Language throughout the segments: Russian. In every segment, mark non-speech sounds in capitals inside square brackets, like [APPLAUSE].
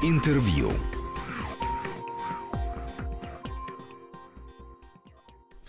Интервью.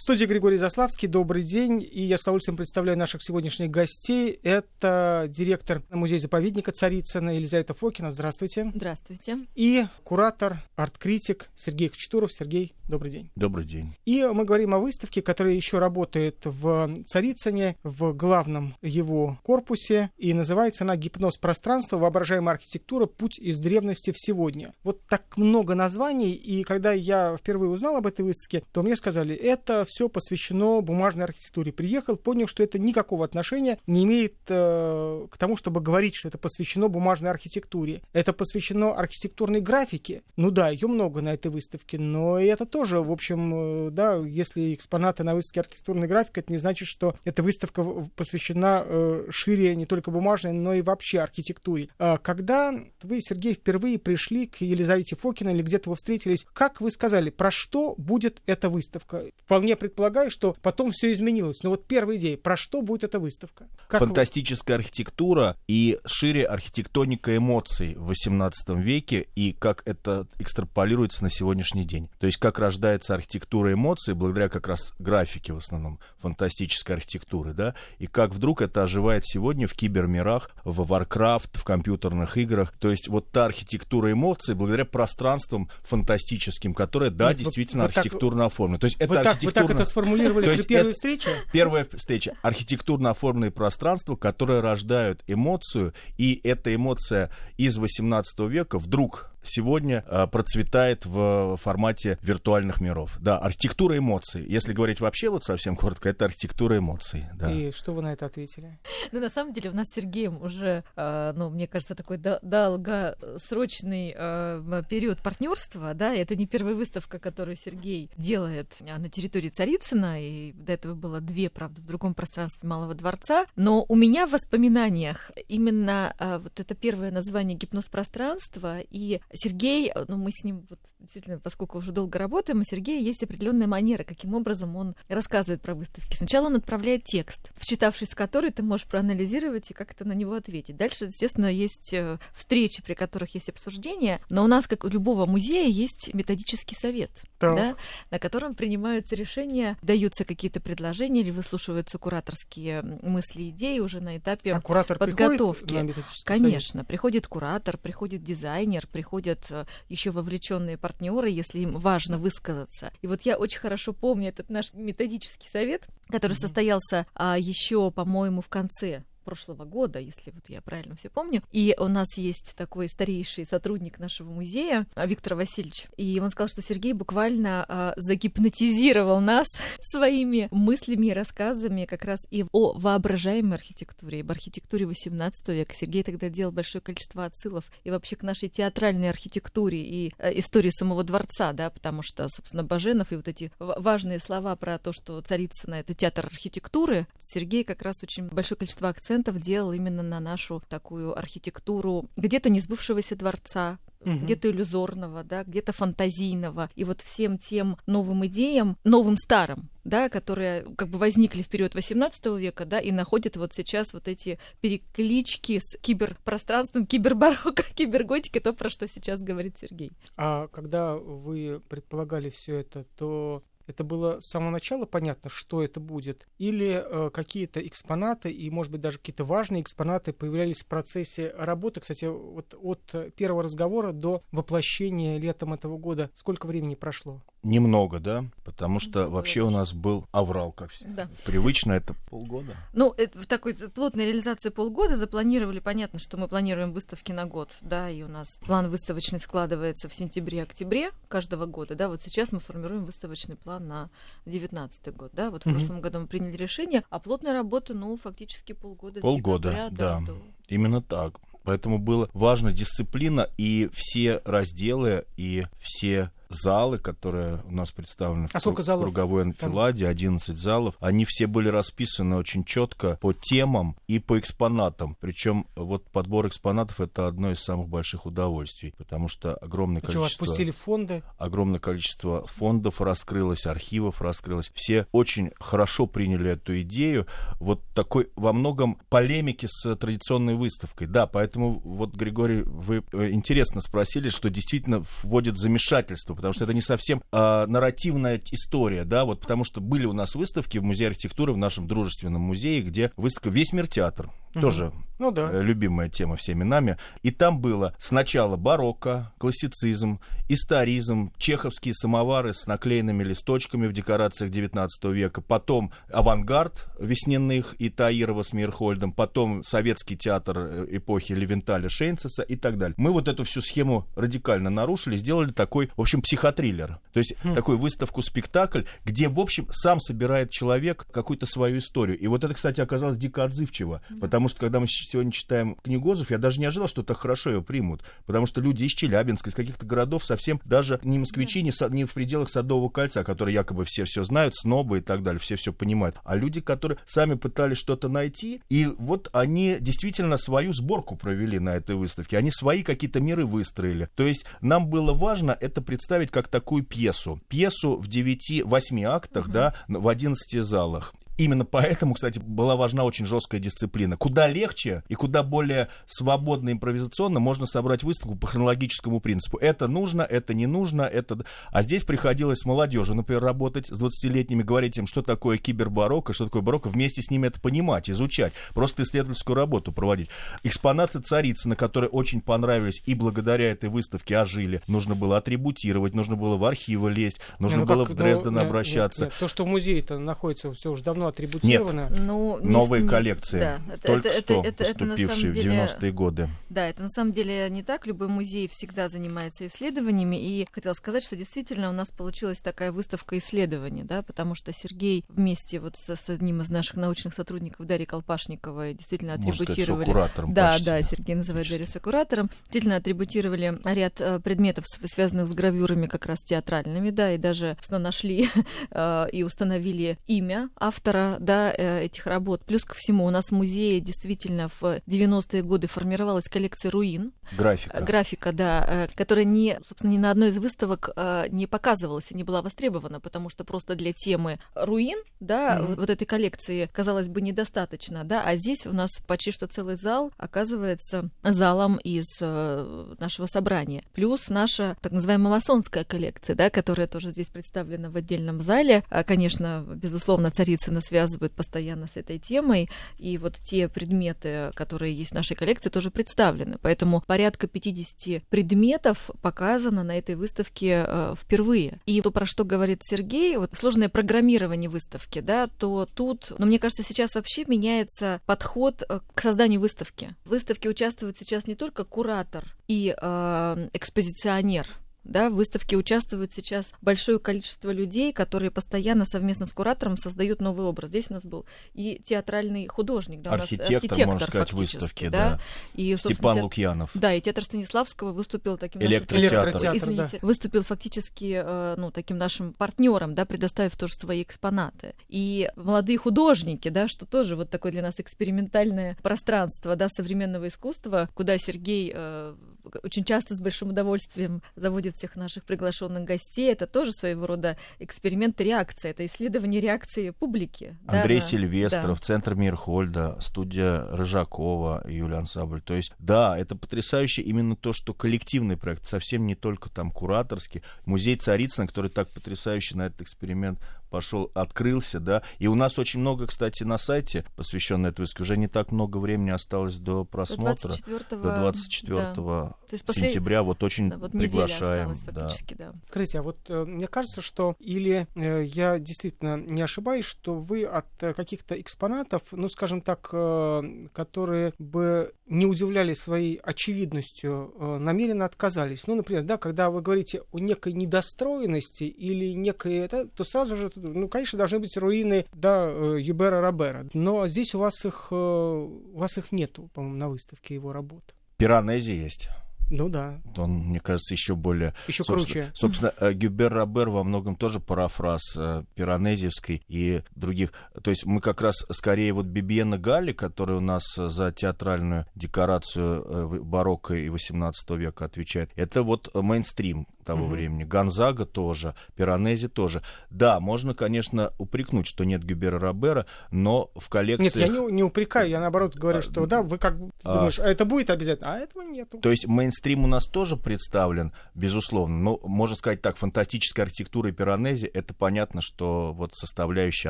Студии Григорий Заславский. Добрый день. И я с удовольствием представляю наших сегодняшних гостей. Это директор музея-заповедника Царицына Елизавета Фокина. Здравствуйте. Здравствуйте. И куратор, арт-критик Сергей Хачатуров. Сергей, добрый день. Добрый день. И мы говорим о выставке, которая еще работает в Царицыне, в главном его корпусе. И называется она «Гипноз пространства. Воображаемая архитектура. Путь из древности в сегодня». Вот так много названий. И когда я впервые узнал об этой выставке, то мне сказали, это все посвящено бумажной архитектуре. Приехал, понял, что это никакого отношения не имеет э, к тому, чтобы говорить, что это посвящено бумажной архитектуре. Это посвящено архитектурной графике. Ну да, ее много на этой выставке, но это тоже, в общем, э, да, если экспонаты на выставке архитектурной графики, это не значит, что эта выставка посвящена э, шире не только бумажной, но и вообще архитектуре. А когда вы, Сергей, впервые пришли к Елизавете Фокиной или где-то вы встретились, как вы сказали, про что будет эта выставка? Вполне предполагаю, что потом все изменилось. Но вот первая идея, про что будет эта выставка? Как Фантастическая вы... архитектура и шире архитектоника эмоций в XVIII веке и как это экстраполируется на сегодняшний день. То есть как рождается архитектура эмоций благодаря как раз графике в основном фантастической архитектуры, да, и как вдруг это оживает сегодня в кибермирах, в Warcraft, в компьютерных играх. То есть вот та архитектура эмоций благодаря пространствам фантастическим, которые, да, Нет, действительно вот, архитектурно так, оформлены. То есть это архитектурно... Так, так это сформулировали при первой встрече? Первая встреча. Архитектурно оформленные пространства, которые рождают эмоцию, и эта эмоция из 18 века вдруг сегодня э, процветает в формате виртуальных миров. Да, архитектура эмоций. Если говорить вообще вот совсем коротко, это архитектура эмоций. Да. И что вы на это ответили? Ну, на самом деле, у нас с Сергеем уже, э, ну, мне кажется, такой долгосрочный э, период партнерства, да, это не первая выставка, которую Сергей делает на территории Царицына, и до этого было две, правда, в другом пространстве Малого дворца, но у меня в воспоминаниях именно вот это первое название гипноз пространства и Сергей, э, ну мы с ним вот действительно, поскольку уже долго работаем, у Сергея есть определенная манера, каким образом он рассказывает про выставки. Сначала он отправляет текст, вчитавшись в который ты можешь проанализировать и как-то на него ответить. Дальше, естественно, есть э, встречи, при которых есть обсуждения, но у нас, как у любого музея, есть методический совет, да, на котором принимаются решения, даются какие-то предложения или выслушиваются кураторские мысли, идеи уже на этапе а куратор подготовки. На Конечно, совет? приходит куратор, приходит дизайнер, приходят э, еще вовлеченные партнеры, если им важно высказаться. И вот я очень хорошо помню этот наш методический совет, который состоялся а, еще, по-моему, в конце прошлого года, если вот я правильно все помню. И у нас есть такой старейший сотрудник нашего музея, а, Виктор Васильевич. И он сказал, что Сергей буквально а, загипнотизировал нас [LAUGHS] своими мыслями и рассказами как раз и о воображаемой архитектуре, об архитектуре XVIII века. Сергей тогда делал большое количество отсылов и вообще к нашей театральной архитектуре и э, истории самого дворца, да, потому что, собственно, Баженов и вот эти важные слова про то, что Царицына — это театр архитектуры, Сергей как раз очень большое количество акцентов акцентов делал именно на нашу такую архитектуру где-то несбывшегося дворца, угу. где-то иллюзорного, да, где-то фантазийного. И вот всем тем новым идеям, новым старым, да, которые как бы возникли в период 18 века, да, и находят вот сейчас вот эти переклички с киберпространством, кибербарокко, [LAUGHS] киберготикой, то, про что сейчас говорит Сергей. А когда вы предполагали все это, то это было с самого начала понятно, что это будет? Или э, какие-то экспонаты, и, может быть, даже какие-то важные экспонаты появлялись в процессе работы? Кстати, вот от первого разговора до воплощения летом этого года сколько времени прошло? Немного, да, потому что Немного вообще у нас был аврал, как все. Да. Привычно это полгода. Ну, это, в такой плотной реализации полгода запланировали, понятно, что мы планируем выставки на год, да, и у нас план выставочный складывается в сентябре-октябре каждого года, да, вот сейчас мы формируем выставочный план на 2019 год, да, вот в mm-hmm. прошлом году мы приняли решение, а плотная работа, ну, фактически полгода. Полгода, декабря, да, да. До... Именно так. Поэтому было важно дисциплина и все разделы и все залы, которые у нас представлены а в круг, залов? круговой анфиладе, 11 залов, они все были расписаны очень четко по темам и по экспонатам. Причем вот подбор экспонатов это одно из самых больших удовольствий, потому что огромное количество... Что, вас пустили фонды? Огромное количество фондов раскрылось, архивов раскрылось. Все очень хорошо приняли эту идею. Вот такой во многом полемики с традиционной выставкой. Да, поэтому вот, Григорий, вы э, интересно спросили, что действительно вводит замешательство, потому что это не совсем а, нарративная история, да, вот потому что были у нас выставки в Музее архитектуры, в нашем дружественном музее, где выставка «Весь мир театр», угу. тоже ну, да. Э, любимая тема всеми нами. И там было сначала барокко, классицизм, историзм, чеховские самовары с наклеенными листочками в декорациях 19 века, потом авангард Весненных и Таирова с Мирхольдом, потом советский театр э, эпохи Левенталя Шейнцеса и так далее. Мы вот эту всю схему радикально нарушили, сделали такой, в общем, психотриллер. То есть хм. такую выставку-спектакль, где, в общем, сам собирает человек какую-то свою историю. И вот это, кстати, оказалось дико отзывчиво, да. потому что когда мы сегодня читаем книгозов, я даже не ожидал, что так хорошо ее примут, потому что люди из Челябинска, из каких-то городов совсем даже не москвичи, не, не в пределах Садового кольца, которые якобы все все знают, снобы и так далее, все все понимают, а люди, которые сами пытались что-то найти, и вот они действительно свою сборку провели на этой выставке, они свои какие-то миры выстроили. То есть нам было важно это представить как такую пьесу. Пьесу в 9-8 актах, да, в 11 залах именно поэтому, кстати, была важна очень жесткая дисциплина. Куда легче и куда более свободно импровизационно можно собрать выставку по хронологическому принципу. Это нужно, это не нужно, это... А здесь приходилось с молодежью, например, работать с 20-летними, говорить им, что такое кибербарокко, что такое барокко, вместе с ними это понимать, изучать, просто исследовательскую работу проводить. Экспонаты Царицына, которые очень понравились и благодаря этой выставке ожили, нужно было атрибутировать, нужно было в архивы лезть, нужно ну, было как, в Дрезден ну, обращаться. Нет, нет. То, что в музее-то находится все уже давно атрибутировано. Нет, ну, новые не, коллекции, да, это, только это, что это, это, поступившие это, деле, в 90-е годы. Да, это на самом деле не так. Любой музей всегда занимается исследованиями. И хотела сказать, что действительно у нас получилась такая выставка исследований, да, потому что Сергей вместе вот с, с одним из наших научных сотрудников Дарьей Колпашниковой действительно атрибутировали... Можно сказать, куратором да, почти. да, Сергей называет Дарью сокуратором. Действительно атрибутировали ряд э, предметов, связанных с гравюрами как раз театральными, да, и даже нашли [LAUGHS] э, и установили имя автора автора да, э, этих работ. Плюс ко всему, у нас в музее действительно в 90-е годы формировалась коллекция руин. Графика. Э, графика, да, э, которая не, собственно, ни на одной из выставок не показывалась и не была востребована, потому что просто для темы руин, да, mm-hmm. вот, вот этой коллекции, казалось бы, недостаточно, да, а здесь у нас почти что целый зал оказывается залом из нашего собрания. Плюс наша так называемая масонская коллекция, да, которая тоже здесь представлена в отдельном зале. Конечно, безусловно, Царицына связывают постоянно с этой темой, и вот те предметы, которые есть в нашей коллекции, тоже представлены. Поэтому порядка 50 предметов показано на этой выставке э, впервые. И то, про что говорит Сергей, вот сложное программирование выставки, да, то тут, ну, мне кажется, сейчас вообще меняется подход э, к созданию выставки. В выставке участвуют сейчас не только куратор и э, экспозиционер, да, в выставке участвует сейчас большое количество людей, которые постоянно совместно с куратором создают новый образ. Здесь у нас был и театральный художник, да, архитектор, у нас архитектор можно сказать, выставки, да. да. И, Степан те... Лукьянов. Да, и театр Станиславского выступил таким электротеатр, нашим... извините, да. выступил фактически э, ну, таким нашим партнером, да, предоставив тоже свои экспонаты. И молодые художники, да, что тоже вот такое для нас экспериментальное пространство, да, современного искусства, куда Сергей э, очень часто с большим удовольствием заводит всех наших приглашенных гостей. Это тоже своего рода эксперимент реакции, это исследование реакции публики. Андрей да, Сильвестров, да. Центр Мирхольда, студия Рыжакова, Юлия Ансабль. То есть, да, это потрясающе именно то, что коллективный проект, совсем не только там кураторский. Музей Царицына, который так потрясающе на этот эксперимент пошел, открылся, да. И у нас очень много, кстати, на сайте, посвященной этой выставке, уже не так много времени осталось до просмотра. До 24, до 24 да. сентября. Вот очень да, вот приглашаем. Да. да. Скажите, а вот э, мне кажется, что или э, я действительно не ошибаюсь, что вы от э, каких-то экспонатов, ну, скажем так, э, которые бы не удивляли своей очевидностью, э, намеренно отказались. Ну, например, да, когда вы говорите о некой недостроенности или некой, это, то сразу же ну, конечно, должны быть руины, да, э, Юбера Робера. Но здесь у вас их, э, у вас их нету, по-моему, на выставке его работ. Пиранези есть. Ну да. Он, мне кажется, еще более... Еще собственно, круче. Собственно, э, Гюбер Робер во многом тоже парафраз э, Пиранезевской и других. То есть мы как раз скорее вот Бибиена Галли, который у нас э, за театральную декорацию барокко и 18 века отвечает, это вот мейнстрим того Мгм. времени. Гонзага тоже, Пиранези тоже. Да, можно, конечно, упрекнуть, что нет Гюбера Робера, но в Нет, коллекциях... я не, не упрекаю, я наоборот говорю, А, что да, вы как а- думаешь, а это будет обязательно, а этого нету. То есть мейнстрим у нас тоже представлен, безусловно. Но, можно сказать так, фантастическая архитектура и пиранези — это понятно, что вот составляющая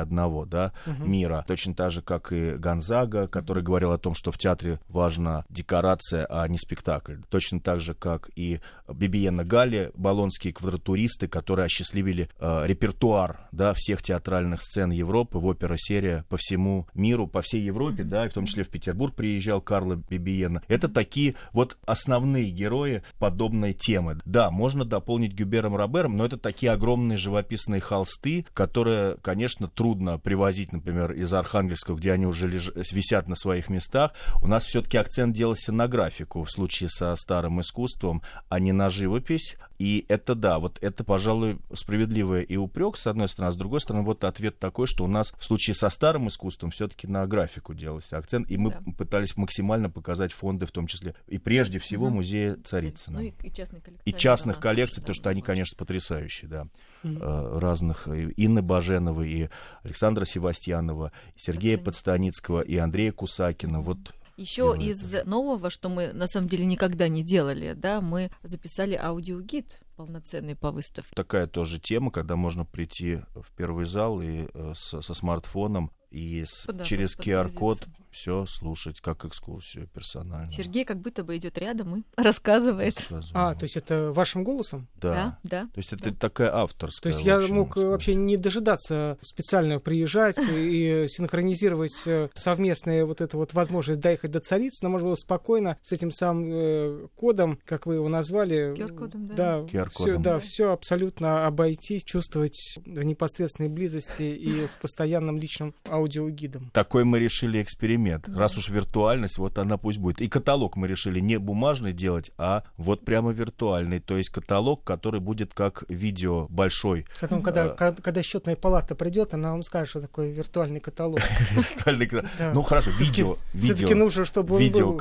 одного да, Мгм. мира. Точно так же, как и Гонзага, который говорил о том, что в театре важна декорация, а не спектакль. Точно так же, как и Бибиена Галли, болонские квадратуристы, которые осчастливили э, репертуар да, всех театральных сцен Европы в опера-серия по всему миру, по всей Европе, да, и в том числе в Петербург приезжал Карло Бибиена. Это такие вот основные герои подобной темы. Да, можно дополнить Гюбером Робером, но это такие огромные живописные холсты, которые, конечно, трудно привозить, например, из Архангельского, где они уже леж... висят на своих местах. У нас все-таки акцент делался на графику в случае со старым искусством, а не на живопись. И это да, вот это, пожалуй, справедливый и упрек, с одной стороны, а с другой стороны, вот ответ такой, что у нас в случае со старым искусством все-таки на графику делался акцент, и мы Да. пытались максимально показать фонды, в том числе, и прежде всего Мгм. музея Царицына. Ну и, и частных коллекций. И частных коллекций, потому что они, конечно, потрясающие, да, э, разных, и Инны Баженовой, и Александра Севастьянова, и Сергея Подстаницкого, и Андрея Кусакина, вот Еще из нового, что мы на самом деле никогда не делали, да, мы записали аудиогид полноценный по выставке. такая тоже тема, когда можно прийти в первый зал и э, с- со смартфоном и с- через QR-код. Все слушать, как экскурсию персонально. Сергей как будто бы идет рядом и [LAUGHS] рассказывает. А, то есть это вашим голосом? да. Да, да. То есть это такая авторская. То есть я мог э, сказать. вообще не дожидаться специально приезжать [LAUGHS] и синхронизировать э, совместные вот эту вот возможность доехать до Царицына. Можно было спокойно с этим самым э, кодом, как вы его назвали. QR-кодом, да. Да, QR-кодом. да, Да. все абсолютно обойтись, чувствовать в непосредственной близости и с постоянным личным аудиогидом. Такой мы решили эксперимент. Да. Раз уж виртуальность, вот она пусть будет. И каталог мы решили не бумажный делать, а вот прямо виртуальный. То есть каталог, который будет как видео большой. Потом, когда, А. когда счетная палата придет, она вам скажет, что такое виртуальный каталог. [LAUGHS] Виртуальный ката- Да. Ну хорошо, видео. Все-таки видео. нужно, чтобы он был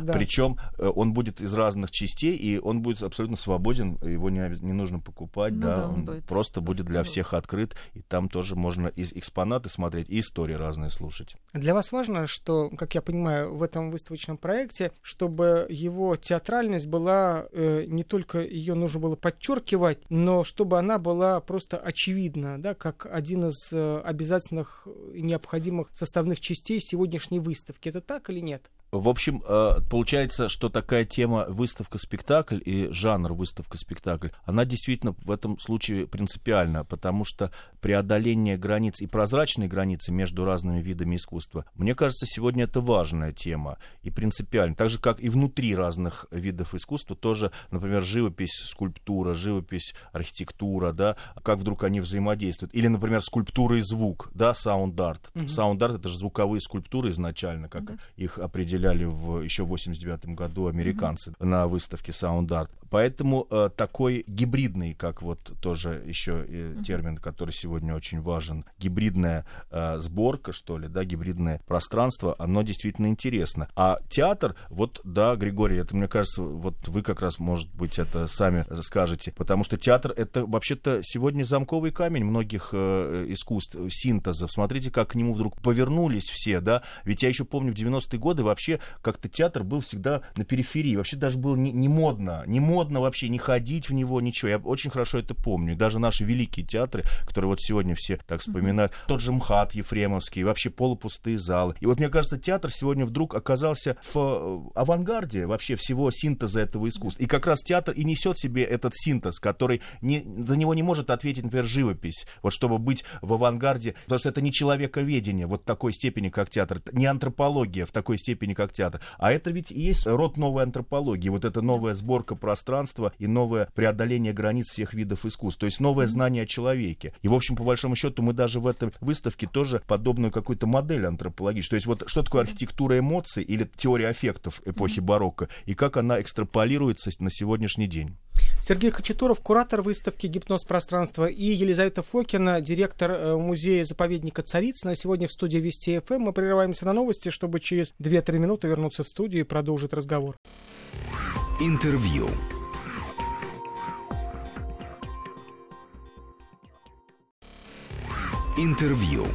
да. Причем э, он будет из разных частей, и он будет абсолютно свободен, его не, нужно покупать, Ну да, он просто будет для всех открыт, и там тоже можно и экспонаты смотреть, и истории разные слушать. Для вас важно, что, как я понимаю, в этом выставочном проекте, чтобы его театральность была э, не только ее нужно было подчеркивать, но чтобы она была просто очевидна, да, как один из э, обязательных необходимых составных частей сегодняшней выставки. Это так или нет? В общем, э, получается, что такая тема выставка-спектакль и жанр выставка-спектакль, она действительно в этом случае принципиальна, потому что преодоление границ и прозрачные границы между разными видами искусства, мне кажется, сегодня это важная тема и принципиально. Так же, как и внутри разных видов искусства, тоже, например, живопись, скульптура, живопись, архитектура, да, как вдруг они взаимодействуют. Или, например, скульптура и звук, да, саунд-арт. Саунд-арт — это же звуковые скульптуры изначально, как Да. их определяли в еще в 89 году американцы на выставке Sound Art. Поэтому э, такой гибридный, как вот тоже еще э, термин, который сегодня очень важен, гибридная э, сборка, что ли, да, гибридное пространство, оно действительно интересно. А театр, вот, да, Григорий, это, мне кажется, вот вы как раз, может быть, это сами скажете, потому что театр — это вообще-то сегодня замковый камень многих э, искусств, синтезов. Смотрите, как к нему вдруг повернулись все, да, ведь я еще помню, в 90-е годы вообще как-то театр был всегда на периферии, вообще даже было не, не модно, не модно вообще не ходить в него, ничего. Я очень хорошо это помню. Даже наши великие театры, которые вот сегодня все так вспоминают, тот же МХАТ Ефремовский, вообще полупустые залы. И вот мне кажется, театр сегодня вдруг оказался в э, авангарде вообще всего синтеза этого искусства. И как раз театр и несет в себе этот синтез, который не, за него не может ответить, например, живопись. Вот чтобы быть в авангарде, потому что это не человековедение вот такой степени, как театр, не антропология в такой степени, как театр. А это ведь и есть род новой антропологии, вот эта новая сборка пространства, и новое преодоление границ всех видов искусств, то есть новое знание о человеке. И, в общем, по большому счету, мы даже в этой выставке тоже подобную какую-то модель антропологическую. То есть вот что такое архитектура эмоций или теория аффектов эпохи барокко, и как она экстраполируется на сегодняшний день. Сергей Хачатуров, куратор выставки «Гипноз пространства» и Елизавета Фокина, директор э, музея-заповедника Царицына. Сегодня в студии Вести ФМ. Мы прерываемся на новости, чтобы через 2-3 минуты вернуться в студию и продолжить разговор. Интервью. Интервью.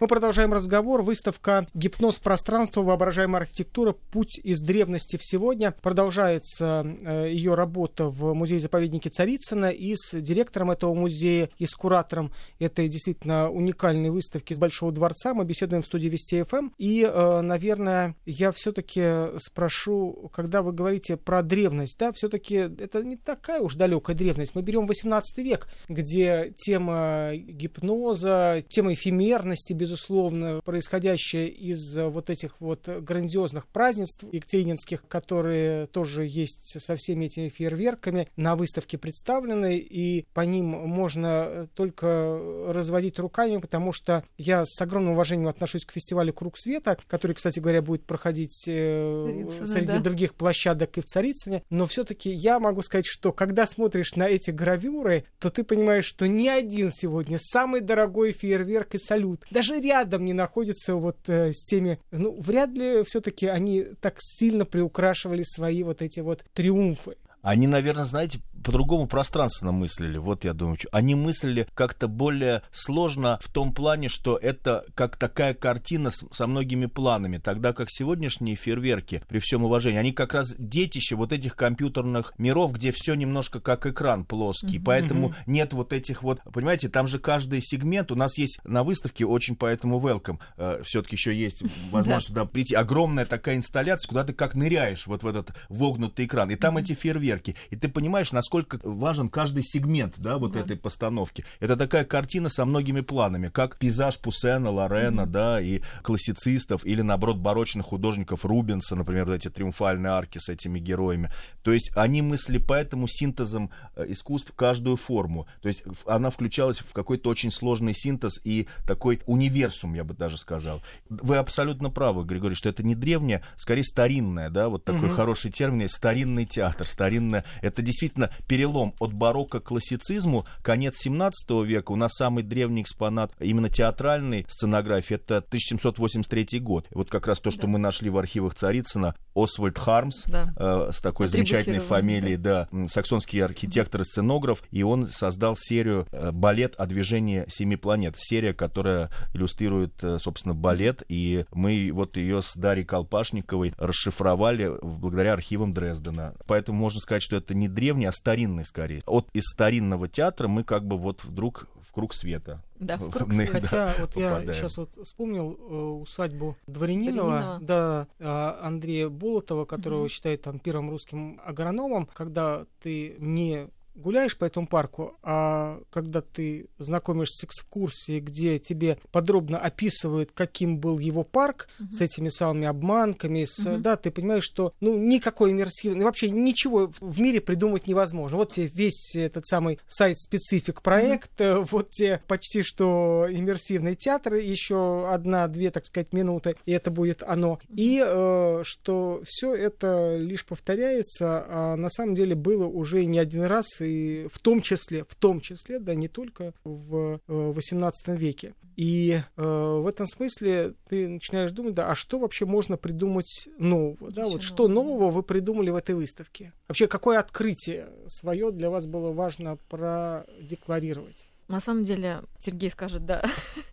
Мы продолжаем разговор. Выставка «Гипноз пространства. Воображаемая архитектура. Путь из древности в сегодня». Продолжается э, ее работа в музее-заповеднике Царицына. И с директором этого музея, и с куратором этой действительно уникальной выставки с Большого дворца мы беседуем в студии Вести ФМ. И, э, наверное, я все-таки спрошу, когда вы говорите про древность, да, все-таки это не такая уж далекая древность. Мы берем 18 век, где тема гипноза, тема эфемерности, без безусловно, происходящее из э, вот этих вот грандиозных празднеств екатерининских, которые тоже есть со всеми этими фейерверками, на выставке представлены, и по ним можно только разводить руками, потому что я с огромным уважением отношусь к фестивалю «Круг света», который, кстати говоря, будет проходить э, Царицыно, среди да. других площадок и в Царицыне, но все-таки я могу сказать, что когда смотришь на эти гравюры, то ты понимаешь, что ни один сегодня самый дорогой фейерверк и салют, даже рядом не находится вот э, с теми, ну, вряд ли все-таки они так сильно приукрашивали свои вот эти вот триумфы. Они, наверное, знаете, по-другому пространственно мыслили. Вот я думаю, они мыслили как-то более сложно в том плане, что это как такая картина с, со многими планами, тогда как сегодняшние фейерверки, при всем уважении, они как раз детище вот этих компьютерных миров, где все немножко как экран плоский, mm-hmm. поэтому нет вот этих вот, понимаете, там же каждый сегмент, у нас есть на выставке очень поэтому welcome, э, все-таки еще есть [LAUGHS] возможность туда прийти, огромная такая инсталляция, куда ты как ныряешь вот в этот вогнутый экран, и там эти фейерверки, и ты понимаешь, насколько насколько важен каждый сегмент, да, вот да. этой постановки. Это такая картина со многими планами, как пейзаж Пуссена, Лорена, mm-hmm. да, и классицистов, или, наоборот, барочных художников Рубенса, например, вот эти триумфальные арки с этими героями. То есть они мысли поэтому синтезом э, искусств каждую форму. То есть она включалась в какой-то очень сложный синтез и такой универсум, я бы даже сказал. Вы абсолютно правы, Григорий, что это не древнее, скорее старинное, да, вот такой mm-hmm. хороший термин, старинный театр, старинное. Это действительно перелом от барокко к классицизму, конец 17 века, у нас самый древний экспонат именно театральной сценографии, это 1783 год. Вот как раз то, что да. мы нашли в архивах Царицына, Освальд Хармс, да. э, с такой замечательной фамилией, да. да, саксонский архитектор и сценограф, и он создал серию э, балет о движении семи планет, серия, которая иллюстрирует, э, собственно, балет, и мы вот ее с Дарьей Колпашниковой расшифровали благодаря архивам Дрездена. Поэтому можно сказать, что это не древний, а старинный скорее. От из старинного театра мы как бы вот вдруг в круг света. Да, в [LAUGHS] круг света. Хотя вот попадаем. я сейчас вот вспомнил э, усадьбу Дворянинова, Дворянинова. да, э, Андрея Болотова, которого угу. считают там первым русским агрономом, когда ты не гуляешь по этому парку, а когда ты знакомишься с экскурсией, где тебе подробно описывают, каким был его парк, uh-huh. с этими самыми обманками, с, uh-huh. да, ты понимаешь, что ну никакой иммерсивный, вообще ничего в мире придумать невозможно. Вот тебе весь этот самый сайт-специфик проект, uh-huh. [LAUGHS] вот тебе почти что иммерсивный театр, еще одна-две, так сказать, минуты, и это будет оно. И э, что все это лишь повторяется, а на самом деле было уже не один раз, и в том числе, в том числе, да, не только в XVIII э, веке. И э, в этом смысле ты начинаешь думать, да, а что вообще можно придумать нового? Да, вот что нового вы придумали в этой выставке? Вообще, какое открытие свое для вас было важно продекларировать? На самом деле, Сергей скажет, да, [LAUGHS]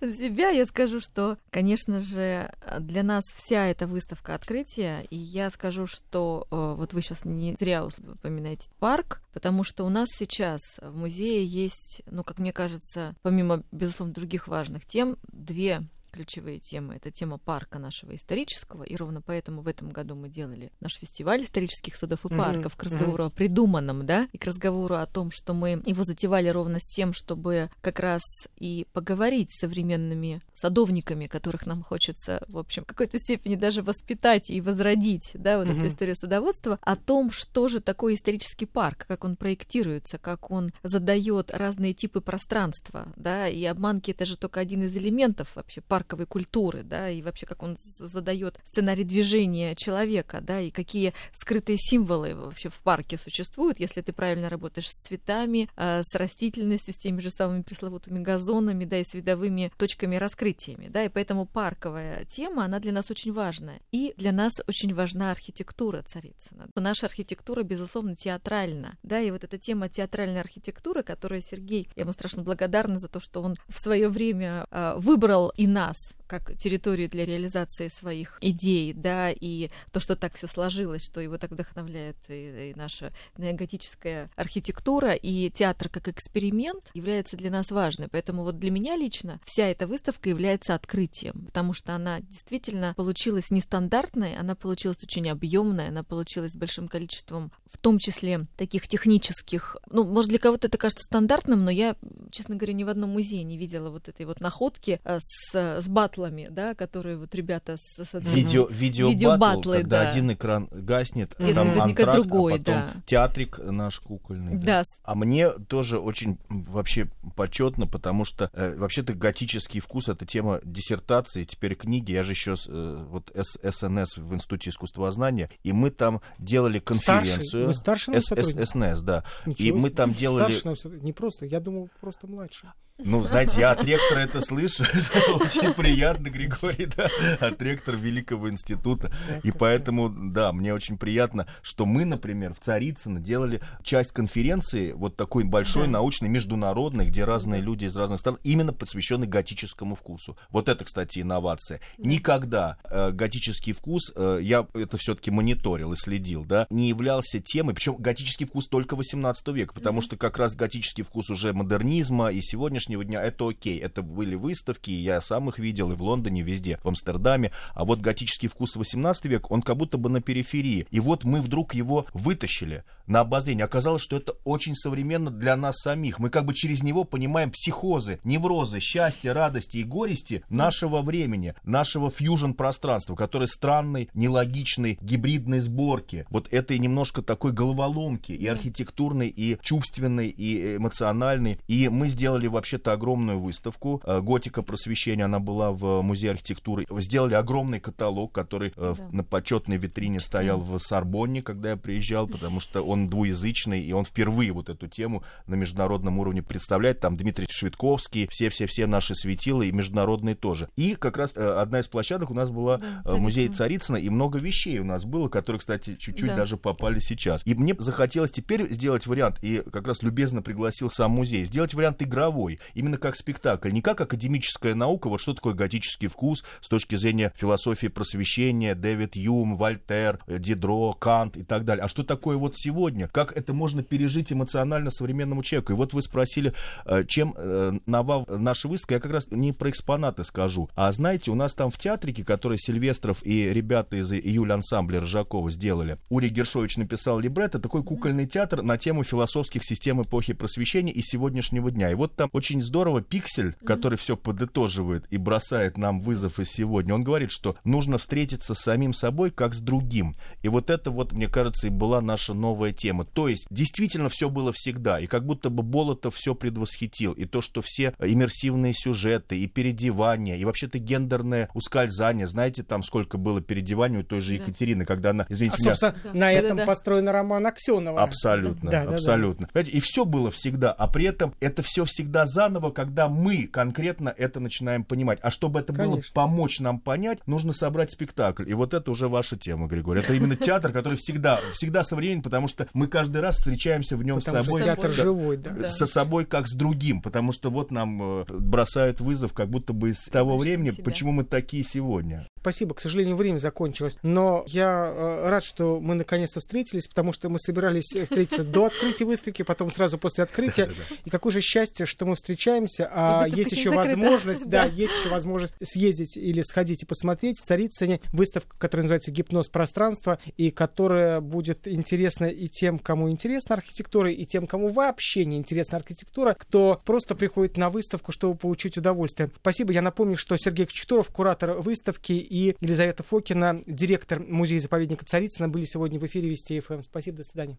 [LAUGHS] себя, я скажу, что, конечно же, для нас вся эта выставка открытия, и я скажу, что э, вот вы сейчас не зря упоминаете парк, потому что у нас сейчас в музее есть, ну, как мне кажется, помимо, безусловно, других важных тем, две ключевые темы. Это тема парка нашего исторического, и ровно поэтому в этом году мы делали наш фестиваль исторических садов и парков mm-hmm. к разговору mm-hmm. о придуманном, да, и к разговору о том, что мы его затевали ровно с тем, чтобы как раз и поговорить с современными садовниками, которых нам хочется, в общем, в какой-то степени даже воспитать и возродить, да, вот mm-hmm. эту историю садоводства, о том, что же такое исторический парк, как он проектируется, как он задает разные типы пространства, да, и обманки это же только один из элементов вообще парковой культуры, да, и вообще как он задает сценарий движения человека, да, и какие скрытые символы вообще в парке существуют, если ты правильно работаешь с цветами, э, с растительностью, с теми же самыми пресловутыми газонами, да, и с видовыми точками раскрытиями, да, и поэтому парковая тема, она для нас очень важная. И для нас очень важна архитектура Царицына. Наша архитектура, безусловно, театральна, да, и вот эта тема театральной архитектуры, которую Сергей, я ему страшно благодарна за то, что он в свое время э, выбрал и нас us. Как территорию для реализации своих идей, да, и то, что так все сложилось, что его так вдохновляет и, и наша неоготическая архитектура, и театр как эксперимент является для нас важной. Поэтому вот для меня лично вся эта выставка является открытием, потому что она действительно получилась нестандартной, она получилась очень объемной, она получилась большим количеством, в том числе таких технических, ну, может, для кого-то это кажется стандартным, но я, честно говоря, ни в одном музее не видела вот этой вот находки э, с, с батл батлами, да, которые вот ребята с, с видео видео, видео батл, когда да. один экран гаснет, и там возникает антракт, другой, а потом да. театрик наш кукольный. Да. да. А мне тоже очень вообще почетно, потому что э, вообще-то готический вкус это тема диссертации, теперь книги. Я же еще э, вот С, СНС в Институте искусствознания, и мы там делали конференцию. Старший? Вы старший СНС, да. Ничего и мы там делали. Старший, не просто, я думал просто младший. Ну, знаете, я от ректора это слышу. [LAUGHS] Очень приятно, Григорий, да, от ректора Великого института. И поэтому, да, мне очень приятно, что мы, например, в Царицыно делали часть конференции, вот такой большой, научной, международной, где разные люди из разных стран, именно посвященной готическому вкусу. Вот это, кстати, инновация. Никогда э, готический вкус, э, я это все-таки мониторил и следил, да, не являлся темой, причем готический вкус только 18 века, потому что как раз готический вкус уже модернизма и сегодняшний сегодняшнего дня это окей. Это были выставки, я сам их видел и в Лондоне, везде, в Амстердаме. А вот готический вкус 18 век, он как будто бы на периферии. И вот мы вдруг его вытащили на обозрение. Оказалось, что это очень современно для нас самих. Мы как бы через него понимаем психозы, неврозы, счастье, радости и горести нашего времени, нашего фьюжн-пространства, которое странной, нелогичной, гибридной сборки. Вот этой немножко такой головоломки и архитектурной, и чувственной, и эмоциональной. И мы сделали вообще это огромную выставку. Э, Готика просвещения, она была в Музее архитектуры. Сделали огромный каталог, который э, да. на почетной витрине стоял в Сорбонне, когда я приезжал, потому что он двуязычный, и он впервые вот эту тему на международном уровне представляет. Там Дмитрий Швидковский, все-все-все наши светила, и международные тоже. И как раз э, одна из площадок у нас была да, музей Царицына, и много вещей у нас было, которые, кстати, чуть-чуть да. даже попали сейчас. И мне захотелось теперь сделать вариант, и как раз любезно пригласил сам музей, сделать вариант игровой именно как спектакль, не как академическая наука, вот что такое готический вкус с точки зрения философии просвещения, Дэвид Юм, Вольтер, Дидро, Кант и так далее, а что такое вот сегодня, как это можно пережить эмоционально современному человеку. И вот вы спросили, э, чем э, нова наша выставка, я как раз не про экспонаты скажу, а знаете, у нас там в театрике, который Сильвестров и ребята из июля ансамбля Ржакова сделали, Ури Гершович написал либретто, такой кукольный театр на тему философских систем эпохи просвещения и сегодняшнего дня. И вот там очень очень здорово Пиксель, который все подытоживает и бросает нам вызов из сегодня, он говорит, что нужно встретиться с самим собой как с другим. И вот это вот, мне кажется, и была наша новая тема. То есть, действительно, все было всегда, и как будто бы Болотов все предвосхитил. И то, что все иммерсивные сюжеты, и переодевания, и вообще-то гендерное ускользание. Знаете, там сколько было переодеваний у той же да. Екатерины, когда она, извините а, меня... Собственно, да. на этом да, да. построен роман Аксенова. Абсолютно, да, абсолютно. Да, да. И все было всегда, а при этом это все всегда за заново, когда мы конкретно это начинаем понимать. А чтобы это Конечно. было помочь нам понять, нужно собрать спектакль. И вот это уже ваша тема, Григорий. Это именно театр, который всегда, всегда современен, потому что мы каждый раз встречаемся в нем с собой. театр живой, да. Со собой как с другим, потому что вот нам э, бросают вызов, как будто бы из того времени, себя. почему мы такие сегодня. Спасибо, к сожалению, время закончилось. Но я э, рад, что мы наконец-то встретились, потому что мы собирались встретиться до открытия выставки, потом сразу после открытия. И какое же счастье, что мы встречаемся, а есть еще возможность, да, есть еще возможность съездить или сходить и посмотреть в Царицыне выставка, которая называется «Гипноз пространства», и которая будет интересна и тем, кому интересна архитектура, и тем, кому вообще не интересна архитектура, кто просто приходит на выставку, чтобы получить удовольствие. Спасибо. Я напомню, что Сергей Кочетуров, куратор выставки, и Елизавета Фокина, директор музея-заповедника Царицына, были сегодня в эфире Вести ФМ. Спасибо, до свидания.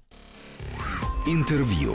Интервью.